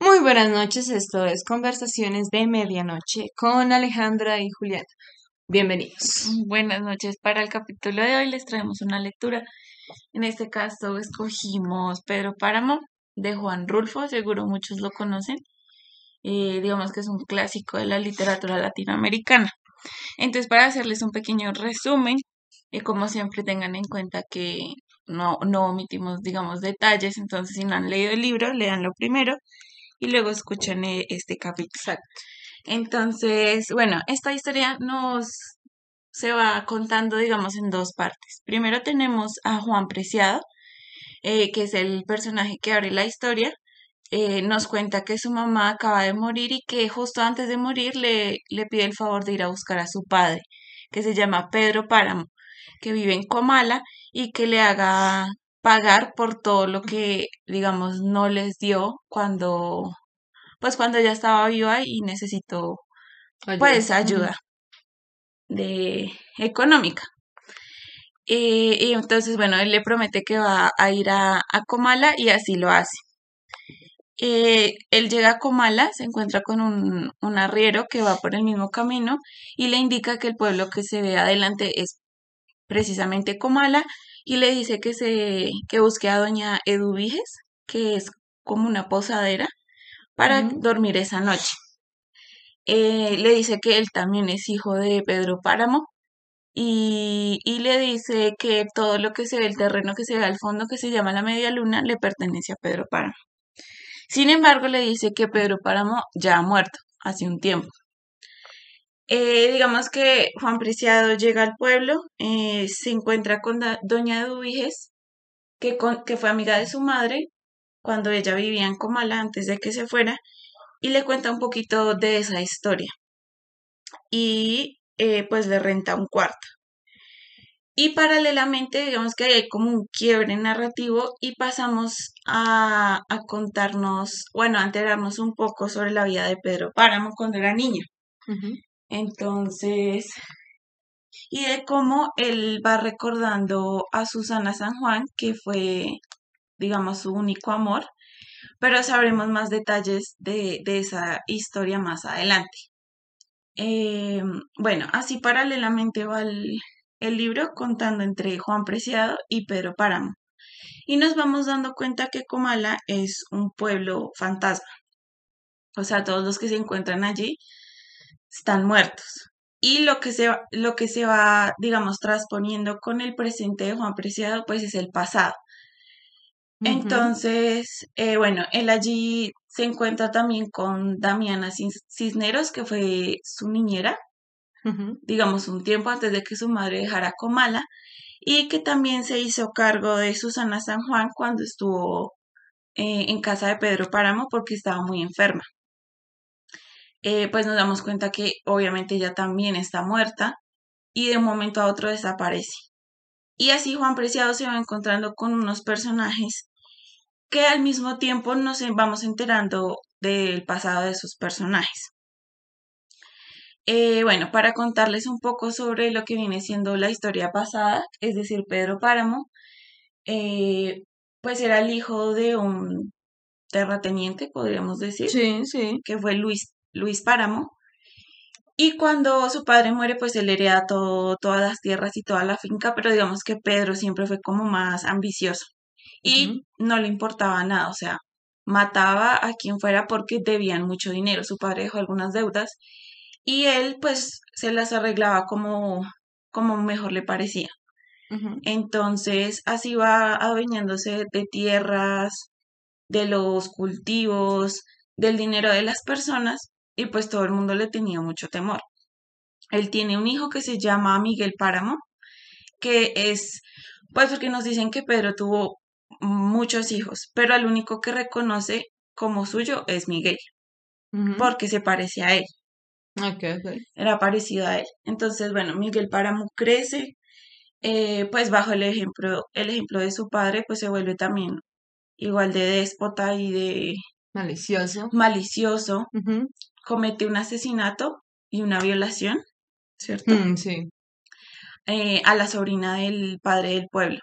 Muy buenas noches, esto es Conversaciones de Medianoche con Alejandra y Julieta. Bienvenidos. Buenas noches. Para el capítulo de hoy les traemos una lectura. En este caso escogimos Pedro Páramo de Juan Rulfo, seguro muchos lo conocen. Eh, digamos que es un clásico de la literatura latinoamericana. Entonces, para hacerles un pequeño resumen, y como siempre tengan en cuenta que no, no omitimos, digamos, detalles, entonces si no han leído el libro, leanlo primero y luego escuchen eh, este capítulo. Exacto. Entonces, bueno, esta historia nos se va contando, digamos, en dos partes. Primero tenemos a Juan Preciado, eh, que es el personaje que abre la historia. Eh, nos cuenta que su mamá acaba de morir y que justo antes de morir le, le pide el favor de ir a buscar a su padre, que se llama Pedro Páramo, que vive en Comala y que le haga pagar por todo lo que, digamos, no les dio cuando, pues cuando ya estaba viva y necesitó, pues, ayuda de económica. Eh, y entonces, bueno, él le promete que va a ir a, a Comala y así lo hace. Eh, él llega a Comala, se encuentra con un, un arriero que va por el mismo camino y le indica que el pueblo que se ve adelante es precisamente Comala y le dice que se que busque a doña Eduviges, que es como una posadera, para dormir esa noche. Eh, le dice que él también es hijo de Pedro Páramo y, y le dice que todo lo que se ve, el terreno que se ve al fondo, que se llama la Media Luna, le pertenece a Pedro Páramo. Sin embargo, le dice que Pedro Páramo ya ha muerto hace un tiempo. Eh, digamos que Juan Preciado llega al pueblo, eh, se encuentra con doña Eduviges, que, fue amiga de su madre cuando ella vivía en Comala antes de que se fuera, y le cuenta un poquito de esa historia. Y eh, pues le renta un cuarto. Y paralelamente, digamos que hay como un quiebre narrativo y pasamos a, contarnos, bueno, a enterarnos un poco sobre la vida de Pedro Páramo cuando era niño. Entonces, y de cómo él va recordando a Susana San Juan, que fue, digamos, su único amor, pero sabremos más detalles de, de esa historia más adelante. Eh, bueno, así paralelamente va el, el libro contando entre Juan Preciado y Pedro Páramo. Y nos vamos dando cuenta que Comala es un pueblo fantasma. O sea, todos los que se encuentran allí están muertos. Y lo que se va, lo que se va, digamos, transponiendo con el presente de Juan Preciado, pues es el pasado. Entonces, eh, bueno, él allí se encuentra también con Damiana Cis- Cisneros, que fue su niñera, digamos, un tiempo antes de que su madre dejara Comala, y que también se hizo cargo de Susana San Juan cuando estuvo eh, en casa de Pedro Páramo porque estaba muy enferma. Eh, pues nos damos cuenta que obviamente ella también está muerta y de un momento a otro desaparece. Y así Juan Preciado se va encontrando con unos personajes que al mismo tiempo nos vamos enterando del pasado de sus personajes. Eh, bueno, para contarles un poco sobre lo que viene siendo la historia pasada, es decir, Pedro Páramo, eh, pues era el hijo de un terrateniente, podríamos decir, Sí, sí. que fue Luis, Luis Páramo. Y cuando su padre muere, pues él hereda todo, todas las tierras y toda la finca, pero digamos que Pedro siempre fue como más ambicioso y no le importaba nada, o sea, mataba a quien fuera porque debían mucho dinero. Su padre dejó algunas deudas y él pues se las arreglaba como, como mejor le parecía. Entonces así va adueñándose de tierras, de los cultivos, del dinero de las personas y pues todo el mundo le tenía mucho temor. Él tiene un hijo que se llama Miguel Páramo, que es, pues porque nos dicen que Pedro tuvo muchos hijos, pero el único que reconoce como suyo es Miguel, porque se parece a él, Ok, ok. era parecido a él. Entonces, bueno, Miguel Páramo crece, eh, pues bajo el ejemplo, el ejemplo de su padre, pues se vuelve también igual de déspota y de Malicioso. malicioso. Comete un asesinato y una violación, ¿cierto? Mm, sí. Eh, a la sobrina del padre del pueblo.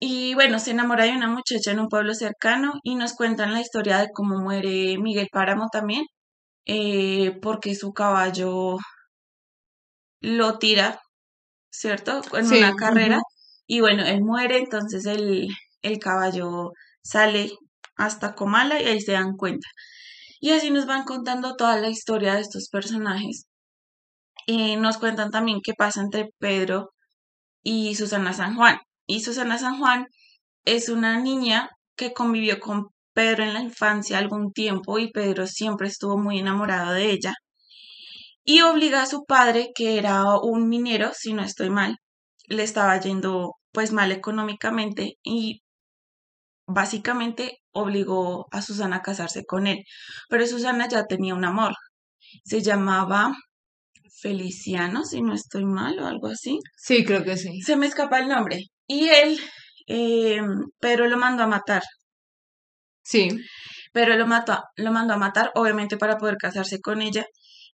Y bueno, se enamora de una muchacha en un pueblo cercano y nos cuentan la historia de cómo muere Miguel Páramo también, eh, porque su caballo lo tira, ¿cierto? En Sí, una carrera. Y bueno, él muere, entonces el, el caballo sale hasta Comala y ahí se dan cuenta. Y así nos van contando toda la historia de estos personajes. Y nos cuentan también qué pasa entre Pedro y Susana San Juan. Y Susana San Juan es una niña que convivió con Pedro en la infancia algún tiempo y Pedro siempre estuvo muy enamorado de ella. Y obliga a su padre, que era un minero, si no estoy mal, le estaba yendo pues mal económicamente y básicamente obligó a Susana a casarse con él. Pero Susana ya tenía un amor. Se llamaba Feliciano, si no estoy mal o algo así. Sí, creo que sí. Se me escapa el nombre. Y él, eh, Pedro lo mandó a matar. Sí, Pero lo mató, lo mandó a matar, obviamente para poder casarse con ella.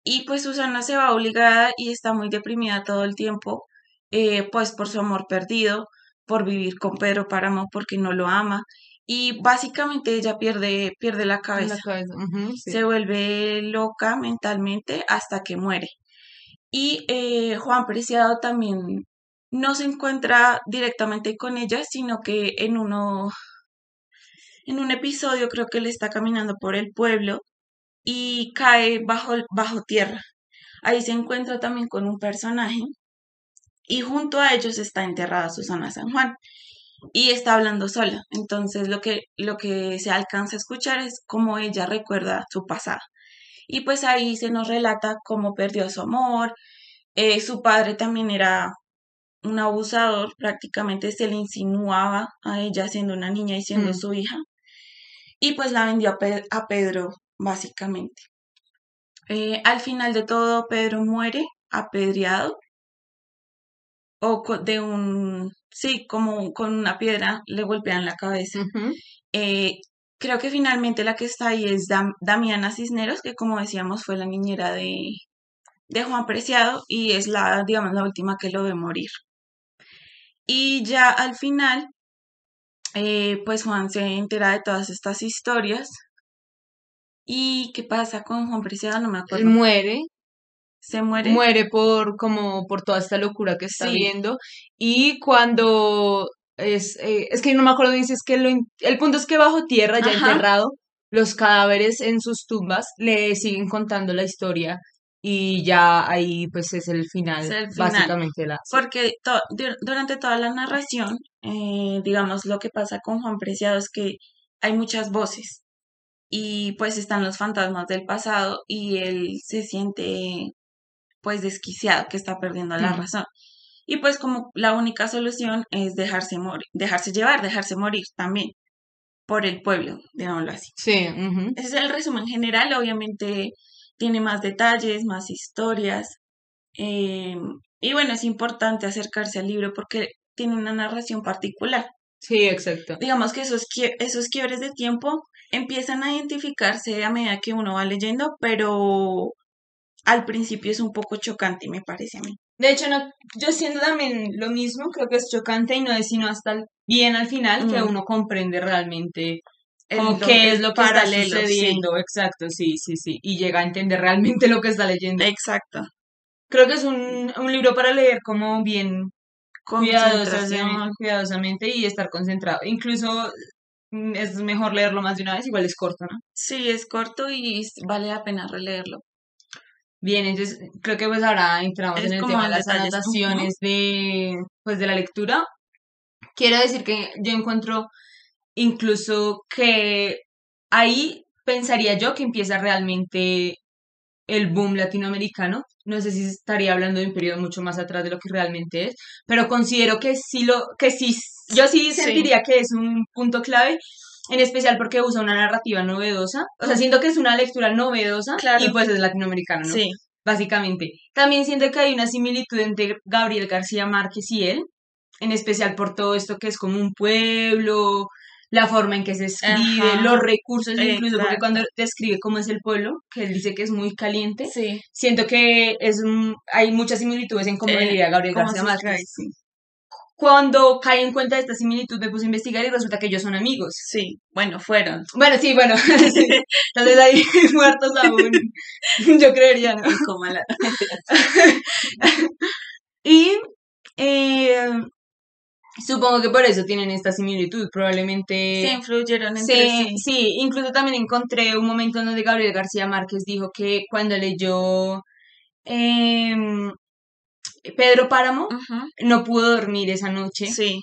Y pues Susana se va obligada y está muy deprimida todo el tiempo, eh, pues por su amor perdido, por vivir con Pedro Páramo porque no lo ama. Y básicamente ella pierde, pierde la cabeza. la cabeza. ujú, sí. Se vuelve loca mentalmente hasta que muere. Y eh, Juan Preciado también no se encuentra directamente con ella, sino que en uno, en un episodio creo que él está caminando por el pueblo y cae bajo, bajo tierra. Ahí se encuentra también con un personaje y junto a ellos está enterrada Susana San Juan y está hablando sola. Entonces lo que, lo que se alcanza a escuchar es cómo ella recuerda su pasado. Y pues ahí se nos relata cómo perdió su amor. Eh, su padre también era un abusador, prácticamente se le insinuaba a ella siendo una niña y siendo Mm. su hija. Y pues la vendió a, Pe- a Pedro, básicamente. Eh, al final de todo, Pedro muere apedreado o de un, sí, como con una piedra le golpean la cabeza. Eh, creo que finalmente la que está ahí es Dam- Damiana Cisneros, que como decíamos fue la niñera de, de Juan Preciado y es la, digamos, la última que lo ve morir. Y ya al final, eh, pues Juan se entera de todas estas historias. ¿Y qué pasa con Juan Preciado? No me Él acuerdo. muere, Se muere. muere por como por toda esta locura que está Sí. viendo y cuando es eh, es que no me acuerdo bien si es que lo el punto es que bajo tierra ya Ajá. enterrado los cadáveres en sus tumbas le siguen contando la historia y ya ahí pues es el final, Es el final. básicamente la. Porque to- durante toda la narración, eh, digamos, lo que pasa con Juan Preciado es que hay muchas voces y pues están los fantasmas del pasado y él se siente pues desquiciado, que está perdiendo la razón. Y pues como la única solución es dejarse morir, dejarse llevar, dejarse morir también por el pueblo, digámoslo así. Sí. Ese es el resumen general, obviamente tiene más detalles, más historias. eh, y bueno, es importante acercarse al libro porque tiene una narración particular. Sí, exacto. Digamos que esos, esos quiebres de tiempo empiezan a identificarse a medida que uno va leyendo, pero al principio es un poco chocante, me parece a mí. De hecho, no, yo siento también lo mismo, creo que es chocante y no es sino hasta el- bien al final que uno comprende realmente como qué es lo que está sí. sucediendo, exacto, sí, sí, sí, y llega a entender realmente lo que está leyendo. Exacto. Creo que es un, un libro para leer como bien cuidadosamente, y estar concentrado. Incluso mm, es mejor leerlo más de una vez, igual es corto, ¿no? Sí, es corto y vale la pena releerlo. Bien, entonces creo que pues ahora entramos Es en el tema de las anotaciones de, pues, de la lectura. Quiero decir que yo encuentro incluso que ahí pensaría yo que empieza realmente el boom latinoamericano. No sé si estaría hablando de un periodo mucho más atrás de lo que realmente es, pero considero que sí lo, que sí, yo sí Sí. sentiría que es un punto clave, en especial porque usa una narrativa novedosa. O sea, siento que es una lectura novedosa Claro. y pues es latinoamericano, ¿no? Sí, básicamente. También siento que hay una similitud entre Gabriel García Márquez y él, en especial por todo esto que es como un pueblo, la forma en que se escribe, Ajá. los recursos, incluso porque cuando describe cómo es el pueblo, que él dice que es muy caliente, sí. siento que es un- hay muchas similitudes en cómo Eh, diría Gabriel García Márquez. sí. Cuando caí en cuenta de esta similitud me puse a investigar y resulta que ellos son amigos. Sí, bueno, fueron. Bueno, sí, bueno, sí, tal vez hay muertos aún, yo creería, ¿no? Y como la- Y eh, supongo que por eso tienen esta similitud, probablemente... Se influyeron entre Sí, sí. sí, incluso también encontré un momento en donde Gabriel García Márquez dijo que cuando leyó em, Pedro Páramo no pudo dormir esa noche, Sí,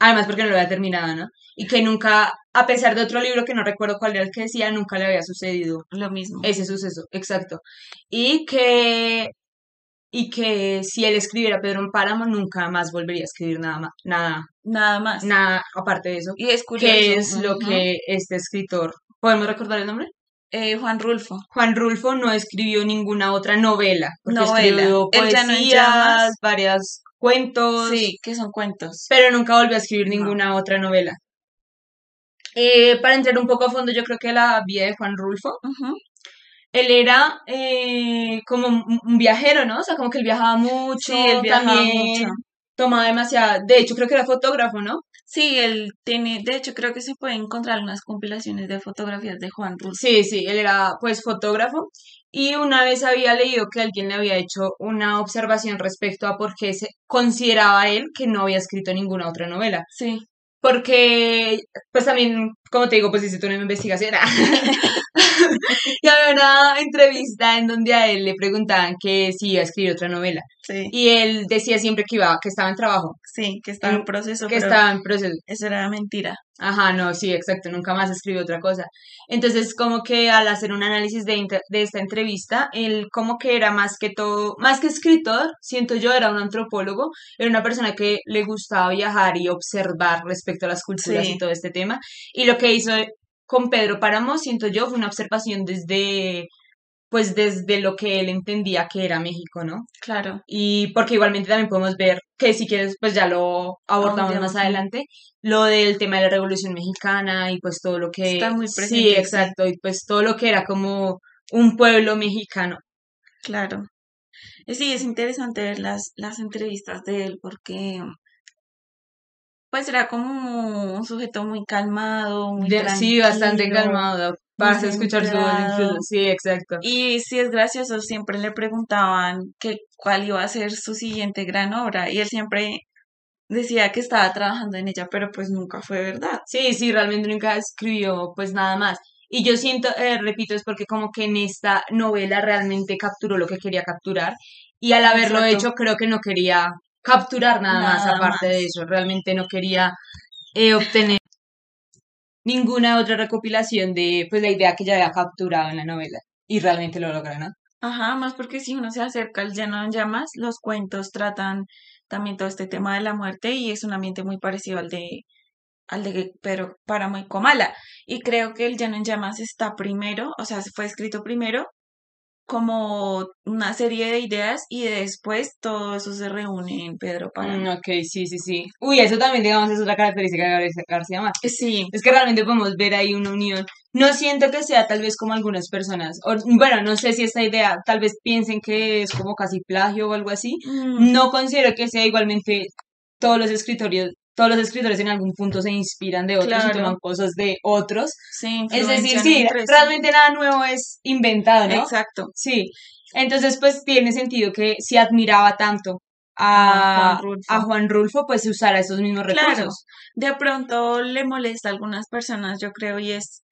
además porque no lo había terminado, ¿no? Y que nunca, a pesar de otro libro que no recuerdo cuál era el que decía, nunca le había sucedido lo mismo. ese suceso, exacto. Y que, y que si él escribiera Pedro en Páramo, nunca más volvería a escribir nada, ma- nada, Nada más. nada aparte de eso. Y es curioso. ¿Qué es lo que este escritor, ¿podemos recordar el nombre? Eh, Juan Rulfo. Juan Rulfo no escribió ninguna otra novela, porque Novela. escribió poesías, varios cuentos, Sí, que son cuentos. pero nunca volvió a escribir No. ninguna otra novela. Eh, para entrar un poco a fondo, yo creo que la vida de Juan Rulfo, Ujú, él era eh, como un viajero, ¿no? O sea, como que él viajaba mucho, Sí, él viajaba también mucho. tomaba demasiada, de hecho creo que era fotógrafo, ¿no? Sí, él tiene, de hecho creo que se pueden encontrar unas compilaciones de fotografías de Juan Rulfo. Sí, sí, él era pues fotógrafo y una vez había leído que alguien le había hecho una observación respecto a por qué se consideraba él que no había escrito ninguna otra novela. Sí, Porque, pues también, como te digo, pues hice toda una investigación. y había una entrevista en donde a él le preguntaban que si iba a escribir otra novela. sí, Y él decía siempre que iba, que estaba en trabajo, sí, que estaba en en- proceso, que estaba en proceso. eso era mentira. Ajá, no, sí, exacto, nunca más escribió otra cosa. Entonces, como que al hacer un análisis de, inter- de esta entrevista, él como que era más que todo, más que escritor, siento yo, era un antropólogo, era una persona que le gustaba viajar y observar respecto a las culturas Sí. y todo este tema. Y lo que hizo con Pedro Páramo, siento yo, fue una observación desde, pues desde lo que él entendía que era México, ¿no? Claro, Y porque igualmente también podemos ver que si quieres, pues ya lo abordamos más adelante, lo del tema de la Revolución Mexicana y pues todo lo que... Está muy presente, sí. exacto, y pues todo lo que era como un pueblo mexicano. claro. Sí, es interesante ver las, las entrevistas de él porque pues era como un sujeto muy calmado, muy De- sí, bastante calmado, para muy escuchar su voz incluso. Sí, exacto. Y si es gracioso, siempre le preguntaban que cuál iba a ser su siguiente gran obra y él siempre decía que estaba trabajando en ella, pero pues nunca fue verdad. Sí, sí, realmente nunca escribió pues nada más. Y yo siento, eh, repito, es porque como que en esta novela realmente capturó lo que quería capturar y al haberlo Exacto. hecho creo que no quería capturar nada, más aparte de eso, realmente no quería eh, obtener ninguna otra recopilación de pues la idea que ya había capturado en la novela y realmente lo logra, ¿no? Ajá, más porque si uno se acerca al Llano en Llamas, los cuentos tratan también todo este tema de la muerte y es un ambiente muy parecido al de al de Pedro Páramo y Comala. Y creo que el Llano en Llamas está primero, o sea, fue escrito primero como una serie de ideas y después todo eso se reúne en Pedro Páramo. Mm, ok, sí, sí, sí. Uy, eso también, digamos, es otra característica de García Márquez. Sí, Es que realmente podemos ver ahí una unión. No siento que sea tal vez como algunas personas, o, bueno, no sé si esta idea tal vez piensen que es como casi plagio o algo así. mm, No considero que sea igualmente todos los escritorios, todos los escritores en algún punto se inspiran de otros y Claro. toman cosas de otros. se Es decir, sí, sí. realmente nada nuevo es inventado, ¿no? Exacto. Sí. Entonces, pues tiene sentido que si admiraba tanto a, A Juan Rulfo. a Juan Rulfo, pues usara esos mismos Claro. recursos. De pronto le molesta a algunas personas, yo creo, y es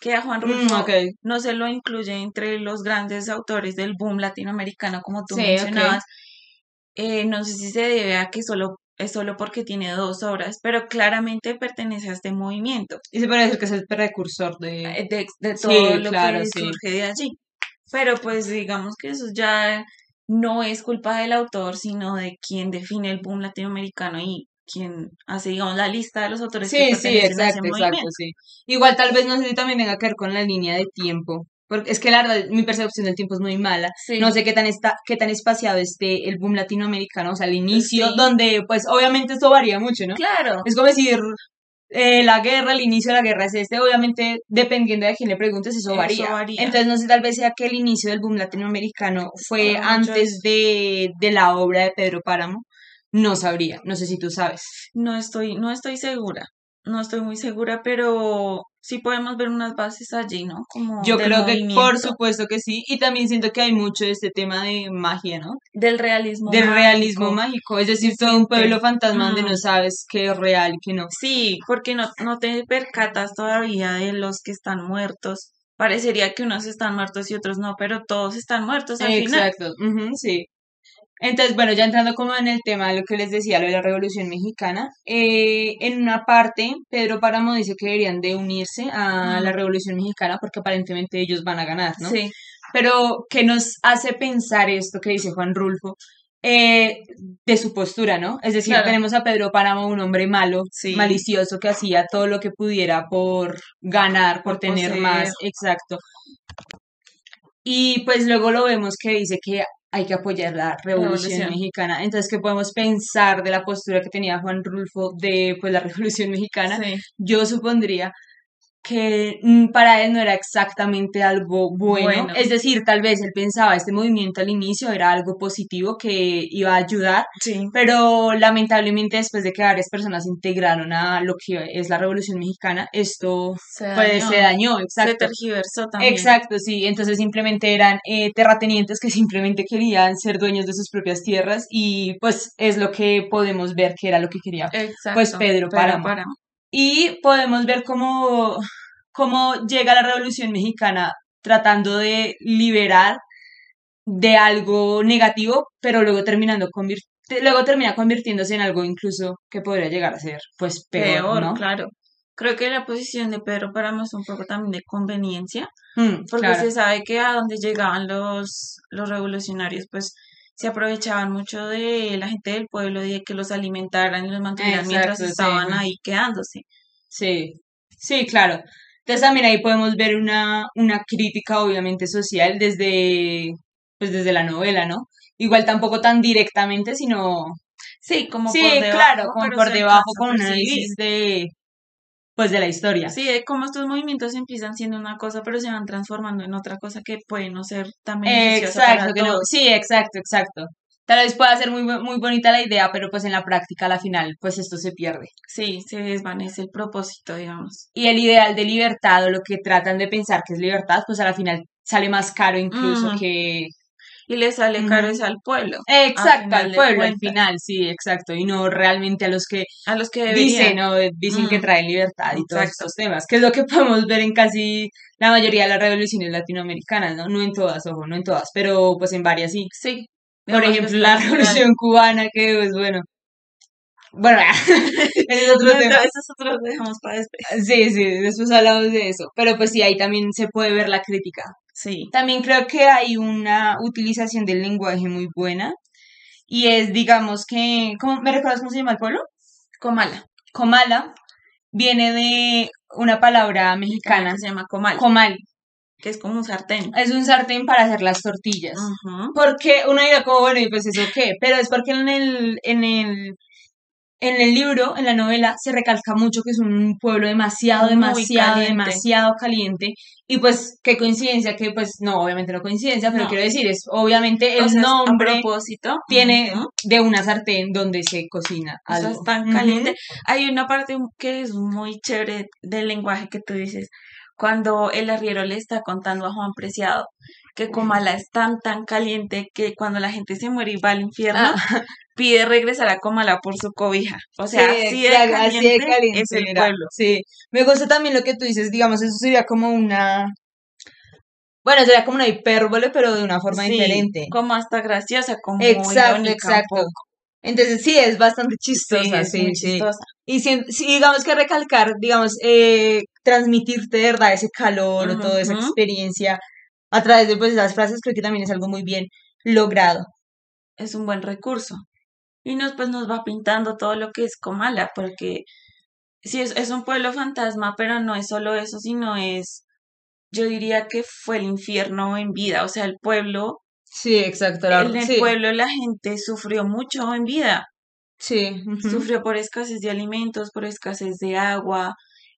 que a Juan Mm, Rulfo no se lo incluye entre los grandes autores del boom latinoamericano, como tú Sí, mencionabas. Eh, no sé si se debe a que solo es solo porque tiene dos obras, pero claramente pertenece a este movimiento, Y se puede decir que es el precursor de... eh, de, Sí, todo lo claro, que sí. surge de allí. Pero pues digamos que eso ya no es culpa del autor, sino de quien define el boom latinoamericano y quien hace, digamos, la lista de los autores que Sí, sí, pertenecen a ese exacto, exacto, movimiento. sí. Igual tal vez no sé si también tenga que ver con la línea de tiempo, porque es que la verdad mi percepción del tiempo es muy mala. Sí. No sé qué tan está, qué tan espaciado esté el boom latinoamericano, o sea, el inicio, Sí. donde pues obviamente esto varía mucho, ¿no? Claro, Es como decir, eh, la guerra, el inicio de la guerra es este, obviamente dependiendo de quién le preguntes, eso Eso varía. varía. Entonces no sé, tal vez sea que el inicio del boom latinoamericano fue antes de, de la obra de Pedro Páramo. no sabría, no sé si tú sabes. No estoy, no estoy segura, no estoy muy segura, pero sí podemos ver unas bases allí, ¿no? Como Yo creo que por movimiento, supuesto que sí, y también siento que hay mucho de este tema de magia, ¿no? del realismo Del realismo mágico. mágico, es decir, todo un pueblo fantasma donde no sabes qué es real y qué no. Sí, porque no, no te percatas todavía de los que están muertos. Parecería que unos están muertos y otros no, pero todos están muertos al final. Exacto, ujú, sí. Entonces, bueno, ya entrando como en el tema de lo que les decía, lo de la Revolución Mexicana, eh, en una parte, Pedro Páramo dice que deberían de unirse a la. Revolución Mexicana porque aparentemente ellos van a ganar, ¿no? Sí, Pero, ¿qué nos hace pensar esto que dice Juan Rulfo? Eh, de su postura, ¿no? Es decir, Claro. tenemos a Pedro Páramo, un hombre malo, Sí. malicioso, que hacía todo lo que pudiera por ganar, por, Por tener poseer. más, exacto. Y pues luego lo vemos que dice que hay que apoyar la Revolución, Revolución. Mexicana. Entonces, ¿qué podemos pensar de la postura que tenía Juan Rulfo de pues la Revolución Mexicana? sí. Yo supondría que mm, para él no era exactamente algo bueno. Bueno. Es decir, tal vez él pensaba este movimiento al inicio era algo positivo que iba a ayudar, Sí. pero lamentablemente después de que varias personas se integraron a lo que es la Revolución Mexicana, esto Se pues dañó. se dañó, Se exacto. tergiversó también. Exacto, sí. Entonces simplemente eran eh, terratenientes que simplemente querían ser dueños de sus propias tierras y pues es lo que podemos ver que era lo que quería Exacto. Pues Pedro Páramo. Y podemos ver cómo, cómo llega la Revolución Mexicana tratando de liberar de algo negativo, pero luego terminando convir- luego termina convirtiéndose en algo incluso que podría llegar a ser pues peor, Peor, ¿no? claro. Creo que la posición de Pedro Páramo es un poco también de conveniencia, Mm, porque claro. se sabe que a donde llegaban los, los revolucionarios, pues se aprovechaban mucho de la gente del pueblo y de que los alimentaran y los mantuvieran mientras sí. estaban ahí quedándose. Sí, sí, claro. Entonces también ahí podemos ver una, una crítica obviamente social desde, pues desde la novela, ¿no? Igual tampoco tan directamente, sino Sí, como sí, por debajo, claro, como por debajo con un análisis de, pues de la historia. Sí, de cómo estos movimientos empiezan siendo una cosa, pero se van transformando en otra cosa que puede no ser tan beneficiosa Exacto, para no, sí, exacto, exacto. Tal vez pueda ser muy, muy bonita la idea, pero pues en la práctica, a la final, pues esto se pierde. Sí, se desvanece el propósito, digamos. Y el ideal de libertad o lo que tratan de pensar que es libertad, pues a la final sale más caro incluso Mm. que... Y le sale caro es al pueblo, Exacto, al pueblo, al final, sí, exacto. Y no realmente a los que a los que deberían. dicen, ¿no? Dicen que traen libertad y todos Exacto. estos temas, que es lo que podemos ver en casi la mayoría de las revoluciones latinoamericanas, ¿no? No en todas, ojo, no en todas, pero pues en varias sí. Sí. Por ejemplo, la revolución cubana, que pues bueno. Bueno, es otro No, tema. otros dejamos para después. Sí, sí, después hablamos de eso. Pero pues sí, ahí también se puede ver la crítica. Sí. También creo que hay una utilización del lenguaje muy buena. Y es, digamos que, ¿cómo, ¿me recuerdas cómo se llama el pueblo? Comala. Comala viene de una palabra mexicana, Que se llama comal. comal. que es como un sartén. Es un sartén para hacer las tortillas. Porque uno dirá como, bueno, y pues eso qué, pero es porque en el, en el, en el libro, en la novela, se recalca mucho que es un pueblo demasiado, demasiado, caliente. demasiado caliente. Y pues, qué coincidencia, que pues, no, obviamente no coincidencia, pero No. quiero decir, es obviamente el O sea, es nombre a propósito, tiene de una sartén donde se cocina O sea, algo. es tan caliente. Hay una parte que es muy chévere del lenguaje que tú dices, cuando el arriero le está contando a Juan Preciado que Comala es tan, tan caliente que cuando la gente se muere y va al infierno, Ah. pide regresar a Comala por su cobija. O sea, Sí, así, de caliente así de caliente es el era. pueblo. Sí, me gusta también lo que tú dices, digamos, eso sería como una, bueno, sería como una hipérbole, pero de una forma Sí, diferente. como hasta graciosa, como Exacto, irónica exacto. poco. Entonces sí, es bastante Sí, chistosa, sí, sí. chistosa. Y si, si digamos que recalcar, digamos, eh, transmitirte de verdad ese calor o toda esa experiencia a través de pues esas frases, creo que también es algo muy bien logrado. es un buen recurso. Y nos, pues, nos va pintando todo lo que es Comala, porque sí, es, es un pueblo fantasma, pero no es solo eso, sino es, yo diría que fue el infierno en vida, o sea, el pueblo, Sí, exacto. en el pueblo la gente sufrió mucho en vida, Sí. sufrió por escasez de alimentos, por escasez de agua,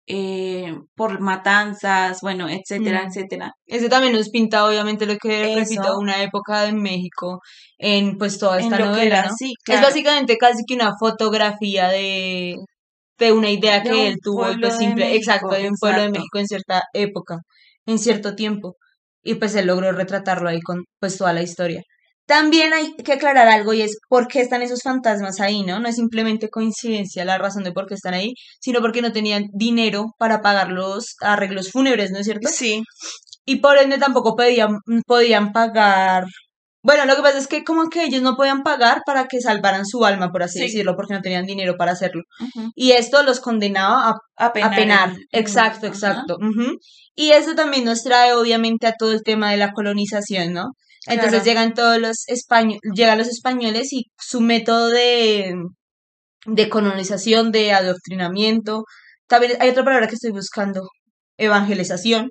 eh, por matanzas, bueno, etcétera, Mm. etcétera. Ese también nos pinta obviamente lo que repito, una época de México en pues toda esta novela, era, ¿no? sí, Es básicamente casi que una fotografía de, de una idea De que un él tuvo pues simple, México, exacto, de un pueblo de. México en cierta época, en cierto tiempo. Y pues él logró retratarlo ahí con pues toda la historia. También hay que aclarar algo y es por qué están esos fantasmas ahí, ¿no? No es simplemente coincidencia la razón de por qué están ahí, sino porque no tenían dinero para pagar los arreglos fúnebres, ¿no es cierto? Sí, y por ende tampoco podían, podían pagar. Bueno, lo que pasa es que como que ellos no podían pagar para que salvaran su alma, por así Sí. decirlo, porque no tenían dinero para hacerlo. Y esto los condenaba a, a a penar. penar. en- en- Exacto, exacto. Y eso también nos trae obviamente a todo el tema de la colonización, ¿no? Entonces Claro. llegan todos los españoles, llegan los españoles y su método de, de colonización, de adoctrinamiento, también hay otra palabra que estoy buscando, evangelización,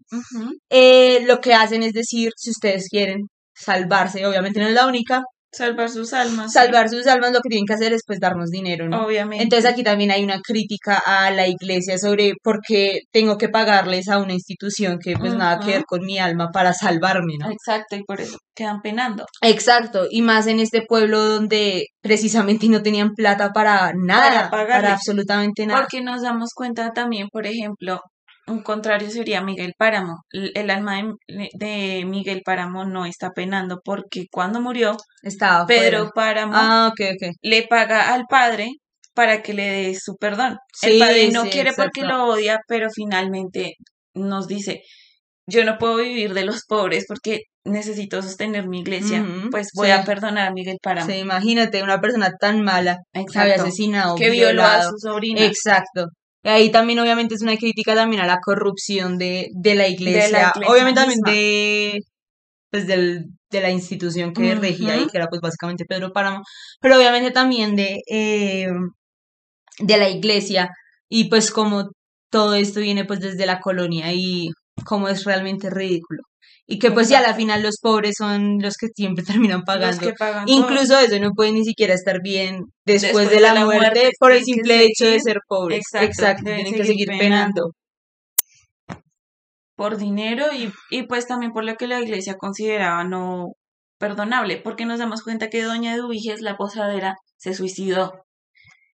eh, lo que hacen es decir, si ustedes quieren salvarse, obviamente no es la única, Salvar sus almas. sí, salvar sus almas, lo que tienen que hacer es pues darnos dinero, ¿no? Obviamente. Entonces aquí también hay una crítica a la iglesia sobre por qué tengo que pagarles a una institución que pues nada que ver con mi alma para salvarme, ¿no? Exacto, y por eso quedan penando. Exacto, y más en este pueblo donde precisamente no tenían plata para nada, para, pagarles. absolutamente nada. Porque nos damos cuenta también, por ejemplo, un contrario sería Miguel Páramo. El alma de, de Miguel Páramo no está penando porque cuando murió, Estaba Pedro fuera. Páramo Ah, le paga al padre para que le dé su perdón. Sí, el padre no sí, quiere porque lo odia, pero finalmente nos dice, yo no puedo vivir de los pobres porque necesito sostener mi iglesia, pues voy sí. a perdonar a Miguel Páramo. Sí, imagínate, una persona tan mala que había asesinado, Que violó a violado. su sobrina. Exacto. Y ahí también obviamente es una crítica también a la corrupción de, de la iglesia. iglesia obviamente también de pues del, de la institución que regía Ujú. que era pues básicamente Pedro Páramo, pero obviamente también de, eh, de la iglesia y pues como todo esto viene pues desde la colonia y como es realmente ridículo. Y que pues ya a la final los pobres son los que siempre terminan Los pagando. que pagan. Incluso eso no puede ni siquiera estar bien después, Después de de la, muerte, muerte, por el simple hecho de ser pobres. exacto, tienen que seguir penando. por dinero y, y pues también por lo que la iglesia consideraba no perdonable, porque nos damos cuenta que Doña Eduviges, la posadera, se suicidó,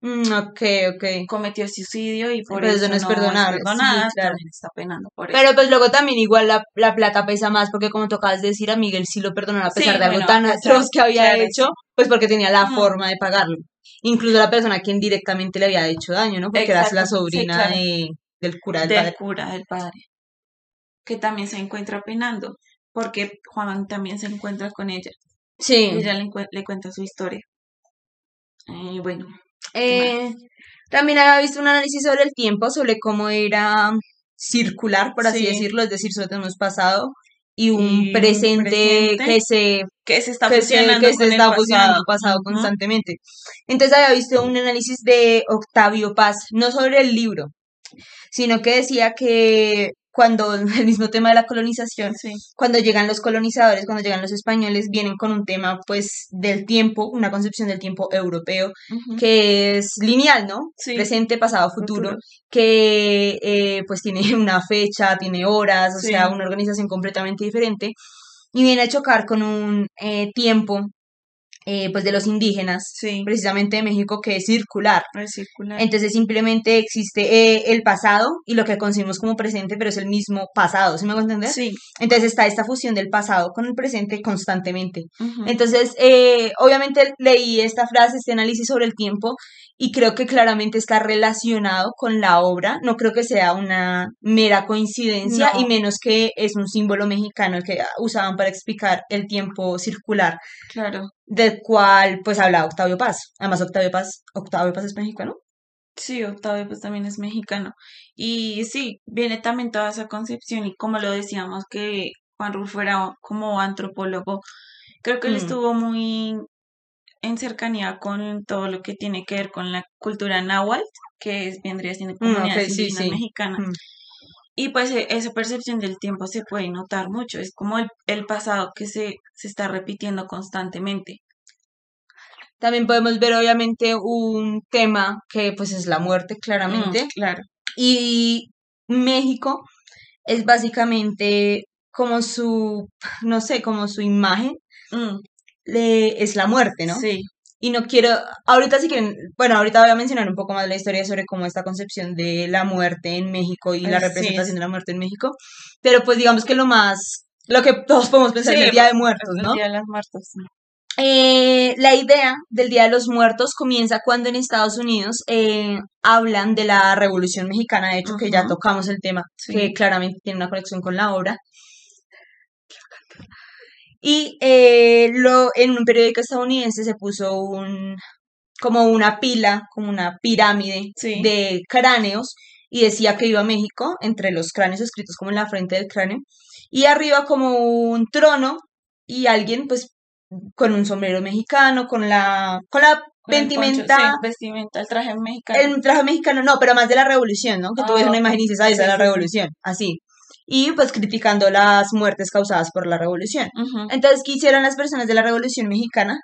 Mm, ok, ok. cometió suicidio y por Pero eso, no es perdonable, perdonada, claro. también está penando por eso. Pero pues luego también igual la, la plata pesa más porque como tocabas decir a Miguel sí lo perdonaron a Sí, pesar de algo bueno, tan atroz que había claro, hecho, sí. pues porque tenía la Mm. forma de pagarlo. Incluso la persona a quien directamente le había hecho daño, ¿no? Porque era la Exacto, sí, sobrina claro. de, del cura del del padre. cura, del padre, que también se encuentra penando, porque Juan también se encuentra con ella, y Sí. ella le, le cuenta su historia. Y bueno, Eh, también había visto un análisis sobre el tiempo, sobre cómo era circular, por así Sí. decirlo, es decir, solo tenemos pasado y un Y presente, presente que se que se está que se, fusionando que se con el está fusionando pasado. constantemente. Entonces había visto un análisis de Octavio Paz, no sobre el libro, sino que decía que cuando el mismo tema de la colonización, Sí. cuando llegan los colonizadores, cuando llegan los españoles, vienen con un tema pues del tiempo, una concepción del tiempo europeo que es lineal, ¿no? Sí. Presente, pasado, futuro, Futuro. que eh, pues tiene una fecha, tiene horas, o Sí. sea, una organización completamente diferente y viene a chocar con un eh, tiempo eh, pues de los indígenas, Sí. precisamente de México, que es circular. Es circular. Entonces simplemente existe eh, el pasado y lo que concebimos como presente, pero es el mismo pasado, ¿sí me hago entender? Sí. Entonces está esta fusión del pasado con el presente constantemente. Entonces, eh, obviamente leí esta frase, este análisis sobre el tiempo, y creo que claramente está relacionado con la obra. No creo que sea una mera coincidencia, No. y menos que es un símbolo mexicano que usaban para explicar el tiempo circular, Claro. Del cual pues habla Octavio Paz. Además, Octavio Paz, Octavio Paz es mexicano. Sí, Octavio pues también es mexicano. Y sí, viene también toda esa concepción y como lo decíamos que Juan Rulfo era como antropólogo, creo que él Mm. estuvo muy en cercanía con todo lo que tiene que ver con la cultura náhuatl, que es, vendría siendo Mm, comunidades sí, indígenas sí. mexicanas. Mm. Y pues e- esa percepción del tiempo se puede notar mucho, es como el, el pasado que se, se está repitiendo constantemente. También podemos ver, obviamente, un tema que pues es la muerte, Mm, claramente. claro. Y México es básicamente como su, no sé, como su imagen Mm, le- es la muerte, ¿no? sí, Y no quiero, ahorita si quieren, bueno, ahorita voy a mencionar un poco más la historia sobre cómo esta concepción de la muerte en México y la sí. representación de la muerte en México, pero pues digamos que lo más, lo que todos podemos pensar Sí, es el Día de Muertos, el ¿no? Día de los Muertos. sí. Eh, la idea del Día de los Muertos comienza cuando en Estados Unidos eh, hablan de la Revolución Mexicana, de hecho que ya tocamos el tema, Sí. que claramente tiene una conexión con la obra. Y eh, lo, en un periódico estadounidense se puso un, como una pila, como una pirámide Sí. de cráneos y decía que iba a México, entre los cráneos escritos como en la frente del cráneo, y arriba como un trono y alguien pues con un sombrero mexicano, con la, con la Con el poncho, vestimenta, sí, vestimenta, el traje mexicano. el traje mexicano, no, pero más de la revolución, ¿no? Que tú ves Ah, una imagen y dices, ah, esa es la sí, revolución, así. Y pues criticando las muertes causadas por la revolución. Entonces, ¿qué hicieron las personas de la Revolución Mexicana?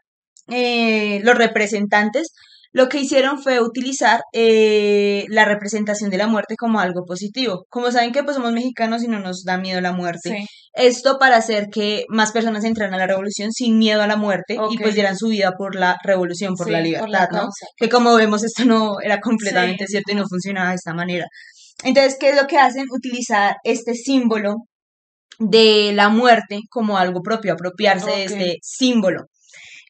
Eh, los representantes, lo que hicieron fue utilizar eh, la representación de la muerte como algo positivo. Como saben que pues somos mexicanos y no nos da miedo la muerte. Sí, Esto para hacer que más personas entraran a la revolución sin miedo a la muerte y pues dieran su vida por la revolución, por sí, la por libertad, la ¿no? Que como vemos esto no era completamente Sí, cierto y no funcionaba de esta manera. Entonces, ¿qué es lo que hacen? Utilizar este símbolo de la muerte como algo propio, apropiarse de este símbolo.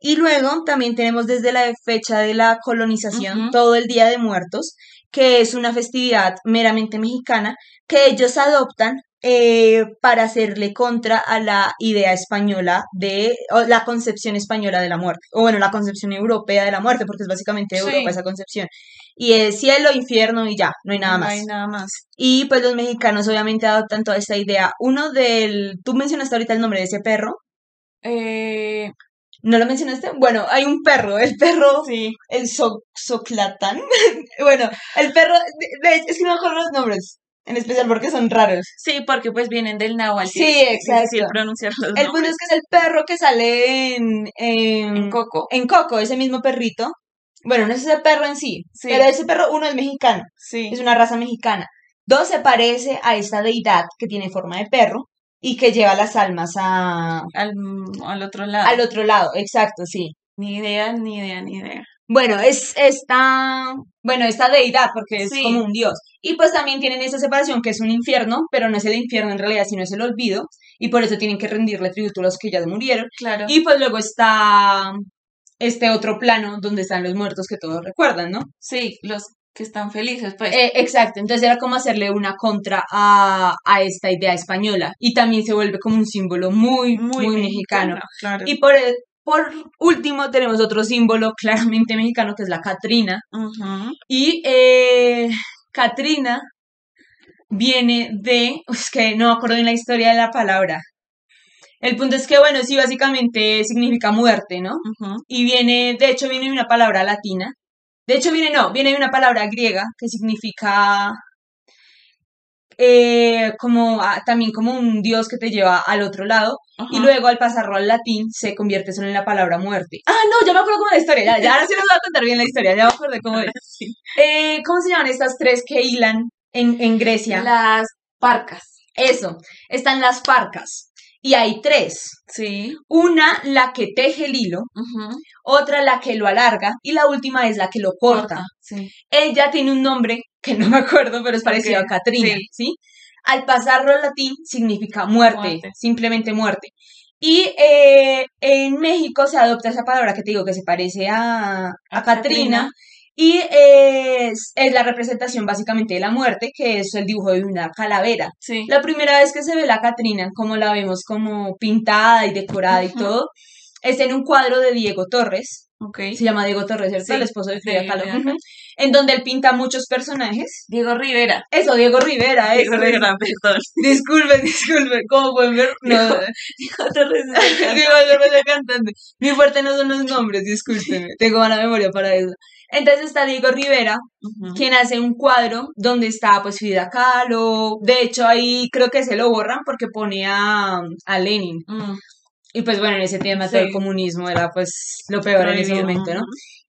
Y luego también tenemos desde la fecha de la colonización todo el Día de Muertos, que es una festividad meramente mexicana que ellos adoptan eh, para hacerle contra a la idea española de, o la concepción española de la muerte, o bueno, la concepción europea de la muerte, porque es básicamente de Sí. Europa esa concepción. Y es cielo, infierno y ya, no hay nada No más. hay nada más. Y pues los mexicanos obviamente adoptan toda esta idea. Uno del, tú mencionaste ahorita el nombre de ese perro, Eh, ¿no lo mencionaste? Bueno, hay un perro, el perro, sí, el so, Soclatán. bueno, el perro, de- de- es que no me acuerdo los nombres, en especial porque son raros. sí, porque pues vienen del náhuatl. Sí, exacto. pronunciar los El punto es que es el perro que sale en, en, En Coco. en Coco, ese mismo perrito. Bueno, no es ese perro en sí, Sí. pero ese perro, uno es mexicano, Sí, es una raza mexicana. Dos, se parece a esta deidad que tiene forma de perro y que lleva las almas a, al, al otro lado. al otro lado, exacto, sí. Ni idea, ni idea, ni idea. Bueno, es esta, bueno, esta deidad, porque es Sí. como un dios. Y pues también tienen esa separación que es un infierno, pero no es el infierno en realidad, sino es el olvido. Y por eso tienen que rendirle tributo a los que ya murieron. Claro. Y pues luego está este otro plano donde están los muertos que todos recuerdan, ¿no? Sí, los que están felices, pues. Eh, exacto, entonces era como hacerle una contra a, a esta idea española. Y también se vuelve como un símbolo muy, muy, mexicano. Claro. Y por, el- por último tenemos otro símbolo claramente mexicano que es la Catrina. Ujú. Y eh, Catrina viene de, es que no me acuerdo bien la historia de la palabra. El punto es que, bueno, sí, básicamente significa muerte, ¿no? Y viene, de hecho, viene de una palabra latina. De hecho, viene, no, viene de una palabra griega que significa eh, como ah, también como un dios que te lleva al otro lado. Y luego al pasarlo al latín se convierte solo en la palabra muerte. Ah, no, ya me acuerdo cómo es la historia. Ya, ya ahora sí les voy a contar bien la historia. Ya me acuerdo cómo es. Sí. Eh, ¿Cómo se llaman estas tres que hilan en, en Grecia? Las parcas. Eso, están las parcas. Y hay tres. Sí. Una, la que teje el hilo, otra, la que lo alarga, y la última es la que lo corta. Sí. Ella tiene un nombre que no me acuerdo, pero es parecido a Catrina, sí. ¿sí? Al pasarlo al latín significa muerte, Muerte. simplemente muerte. Y eh, en México se adopta esa palabra que te digo que se parece a, a A Catrina. Catrina. Y es, es la representación básicamente de la muerte, que es el dibujo de una calavera. Sí. La primera vez que se ve la Catrina, como la vemos como pintada y decorada y Ujú. todo, es en un cuadro de Diego Torres. Ok. Se llama Diego Torres, ¿cierto? Sí, el esposo de Frida Kahlo. En donde él pinta muchos personajes. Diego Rivera. Eso, Diego Rivera, Diego eso. Rivera, perdón. Disculpen, disculpen, como pueden ver, no, Diego. Diego Torres es el cantante. Mi fuerte no son los nombres, discúlpenme, tengo mala memoria para eso. Entonces está Diego Rivera, quien hace un cuadro donde está pues Frida Kahlo, de hecho ahí creo que se lo borran porque pone a, a Lenin. Mm. Y pues bueno, en ese tema todo el comunismo era pues lo peor en ese momento, ¿no?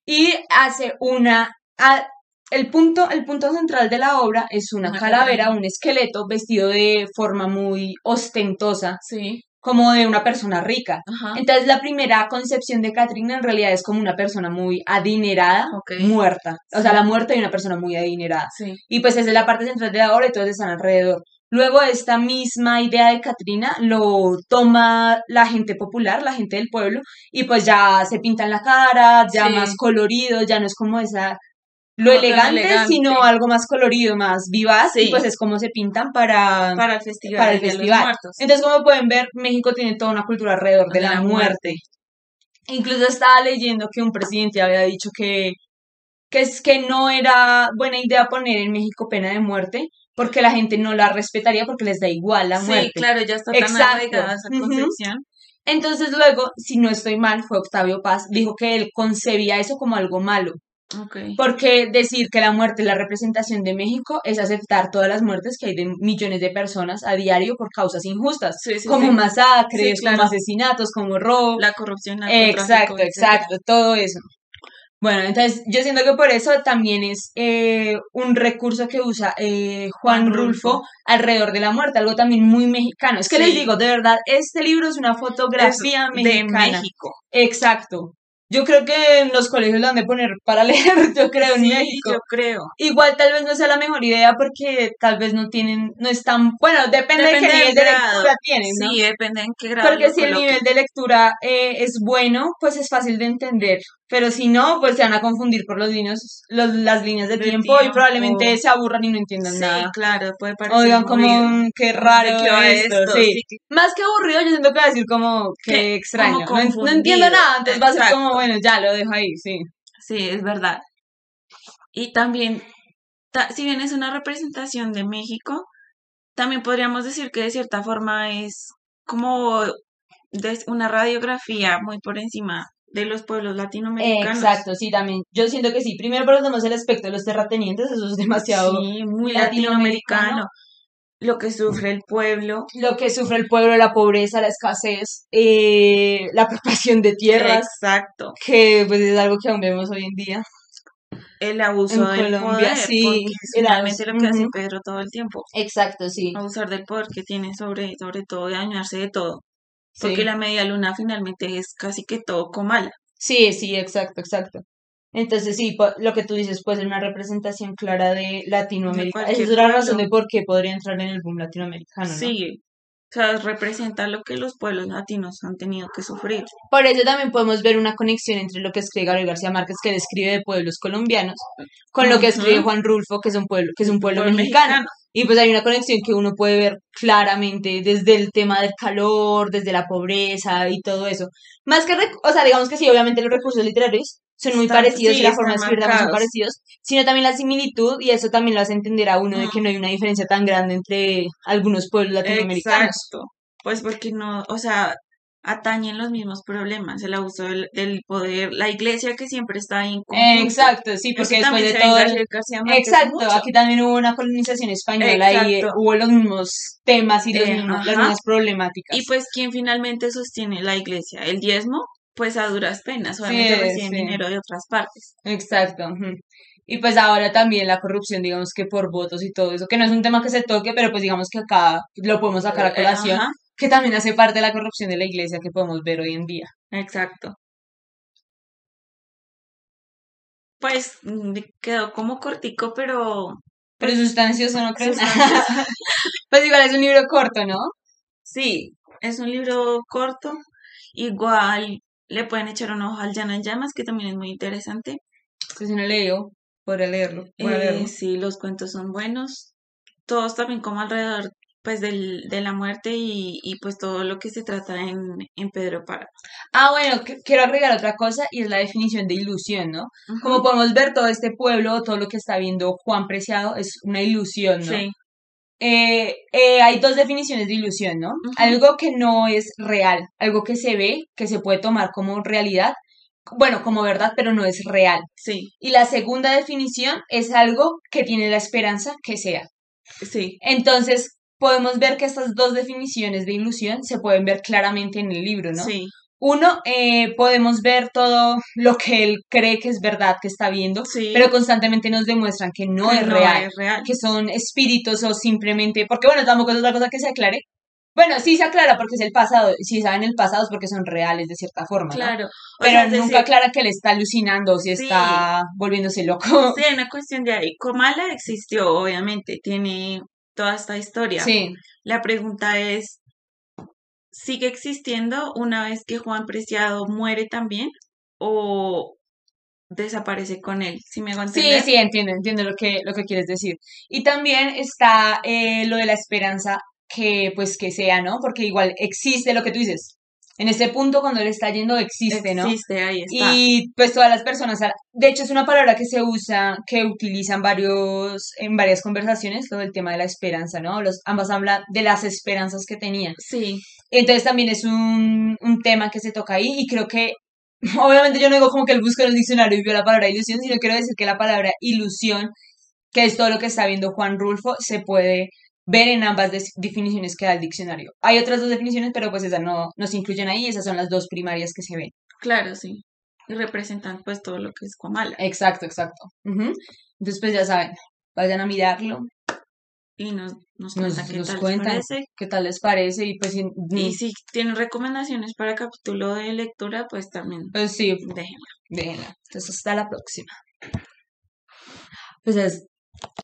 Y hace una, a- el punto, el punto central de la obra es una, calavera. un esqueleto vestido de forma muy ostentosa, Sí. Como de una persona rica. Ajá. Entonces la primera concepción de Katrina en realidad es como una persona muy adinerada, muerta. O Sí. sea, la muerte de una persona muy adinerada. Sí. Y pues esa es la parte central de la obra y todos están alrededor. Luego esta misma idea de Katrina lo toma la gente popular, la gente del pueblo, y pues ya se pintan la cara, ya Sí. más colorido, ya no es como esa lo No elegante, elegante. sino algo más colorido, más vivaz, y Sí. pues es como se pintan para, Para el festival. para el los festival. Entonces, como pueden ver, México tiene toda una cultura alrededor de, De la, la muerte. Incluso estaba leyendo que un presidente había dicho que, que es que no era buena idea poner en México pena de muerte porque la gente no la respetaría porque les da igual la Sí, muerte. claro, ya está tan Exacto. esa concepción. Entonces luego, si no estoy mal, fue Octavio Paz, dijo que él concebía eso como algo malo, Porque decir que la muerte es la representación de México es aceptar todas las muertes que hay de millones de personas a diario por causas injustas, Sí, sí, como sí. masacres, claro. como asesinatos, como robo. La corrupción, Exacto, exacto, todo eso. Bueno, entonces yo siento que por eso también es eh, un recurso que usa eh, Juan, Rulfo, Rulfo. alrededor de la muerte, algo también muy mexicano. Es que les digo, de verdad, este libro es una Es fotografía de mexicana. México. Exacto. Yo creo que en los colegios lo han de poner para leer, yo creo, en México. yo creo. Igual tal vez no sea la mejor idea porque tal vez no tienen, no están, bueno, depende, de Depende qué del nivel de lectura tienen, ¿no? Sí, depende en qué grado. Porque si el nivel de lectura eh, es bueno, pues es fácil de entender. Pero si no, pues se van a confundir por los líneas, los, las líneas de De tiempo, y probablemente se aburran y no entiendan Sí, nada. claro, puede parecer O digan como, aburrido. "Mm, qué raro ¿De qué va esto", esto? sí. Sí, Más que aburrido, yo siento que va a decir como, qué extraño. como No, en- no entiendo nada, entonces va a ser como, bueno, ya lo dejo ahí, sí. Sí, es verdad. Y también, ta- si bien es una representación de México, también podríamos decir que de cierta forma es como una radiografía muy por encima de los pueblos latinoamericanos. Exacto, sí, también. Yo siento que sí. Primero, pero tenemos el aspecto de los terratenientes, eso es demasiado Sí, muy latinoamericano. latinoamericano. Lo que sufre el pueblo. lo que sufre el pueblo, la pobreza, la escasez, eh, la apropiación de tierras, Exacto. que pues es algo que aún vemos hoy en día. El abuso En del Colombia, poder, sí, porque es el abuso, lo que hace. Pedro todo el tiempo. Exacto, sí. Abusar del poder que tiene sobre, sobre todo y dañarse de todo. Porque Sí. la media luna finalmente es casi que todo comala. Sí, sí, exacto, exacto. Entonces sí, lo que tú dices puede ser una representación clara de Latinoamérica. Esa es la razón de por qué podría entrar en el boom latinoamericano, ¿no? Sí, sea, representa lo que los pueblos latinos han tenido que sufrir. Por eso también podemos ver una conexión entre lo que escribe Gabriel García Márquez, que describe de pueblos colombianos, con lo que escribe. Juan Rulfo, que es un pueblo, que es un pueblo Pueblo mexicano. mexicano. Y pues hay una conexión que uno puede ver claramente desde el tema del calor, desde la pobreza y todo eso. Más que, o sea, digamos que sí, obviamente los recursos literarios son muy parecidos sí, y la forma de escribir también son parecidos, sino también la similitud y eso también lo hace entender a uno de que no hay una diferencia tan grande entre algunos pueblos latinoamericanos. Exacto. Pues porque no, o sea, atañen los mismos problemas, el abuso del, del poder, la iglesia que siempre está ahí en conjunto. Exacto, sí, Eso porque después de todo el- Exacto, aquí también hubo una colonización española y eh, hubo los mismos temas y los Eh, mismos- las mismas problemáticas. Y pues quien finalmente sostiene la iglesia, el diezmo, pues a duras penas, obviamente Sí, reciben sí. dinero de otras partes. Exacto. Y pues ahora también la corrupción, digamos que por votos y todo eso, que no es un tema que se toque, pero pues digamos que acá lo podemos sacar a Eh, colación, ajá, que también hace parte de la corrupción de la iglesia que podemos ver hoy en día. exacto. Pues mm, quedó como cortico, pero Pero sustancioso, ¿no crees? Pues igual es un libro corto, ¿no? sí, es un libro corto. Igual le pueden echar un ojo al Llana en Llamas, que también es muy interesante. Pues si no leo, podría leerlo. A Eh, leerlo. sí, los cuentos son buenos. Todos también como alrededor pues del, de la muerte y, y pues todo lo que se trata en, en Pedro Páramo. Ah, bueno, que- quiero agregar otra cosa y es la definición de ilusión, ¿no? Como podemos ver, todo este pueblo, todo lo que está viendo Juan Preciado es una ilusión, ¿no? Sí, Eh, eh, hay dos definiciones de ilusión, ¿no? Algo que no es real, algo que se ve, que se puede tomar como realidad, bueno, como verdad, pero no es real. sí, Y la segunda definición es algo que tiene la esperanza que sea. sí, Entonces, podemos ver que estas dos definiciones de ilusión se pueden ver claramente en el libro, ¿no? sí. Uno, eh, podemos ver todo lo que él cree que es verdad que está viendo, Sí. pero constantemente nos demuestran que no que es no real, es real. que son espíritus o simplemente, porque bueno, tampoco es otra cosa que se aclare. Bueno, sí se aclara porque es el pasado, si saben el pasado es porque son reales de cierta forma. Claro. Pero sea, nunca decir, aclara que él está alucinando o si Sí. está volviéndose loco. sí, una cuestión de ahí. Comala existió, obviamente, tiene toda esta historia. Sí, La pregunta es, ¿sigue existiendo una vez que Juan Preciado muere también o desaparece con él? ¿Sí me hago sí, sí, entiendo, entiendo lo que, lo que quieres decir. Y también está eh, lo de la esperanza que pues que sea, ¿no? Porque igual existe lo que tú dices. En este punto, cuando él está yendo, existe, ¿no? Existe, ahí está. Y pues todas las personas, de hecho es una palabra que se usa, que utilizan varios, en varias conversaciones, todo el tema de la esperanza, ¿no? Los, ambas hablan de las esperanzas que tenían. Sí, Entonces también es un, un tema que se toca ahí y creo que, obviamente yo no digo como que él busca en el diccionario y vio la palabra ilusión, sino quiero decir que la palabra ilusión, que es todo lo que está viendo Juan Rulfo, se puede ver en ambas definiciones que da el diccionario. Hay otras dos definiciones, pero pues esas no, no se incluyen ahí, esas son las dos primarias que se ven. claro, sí. Y representan pues todo lo que es Comala. Exacto, exacto. Entonces, pues ya saben, vayan a mirarlo, Y nos, nos nos, qué nos tal les cuentan parece. qué tal les parece y pues, si- Y si tienen recomendaciones para capítulo de lectura, pues también pues sí, déjenla. déjenla. Entonces, hasta la próxima. Pues es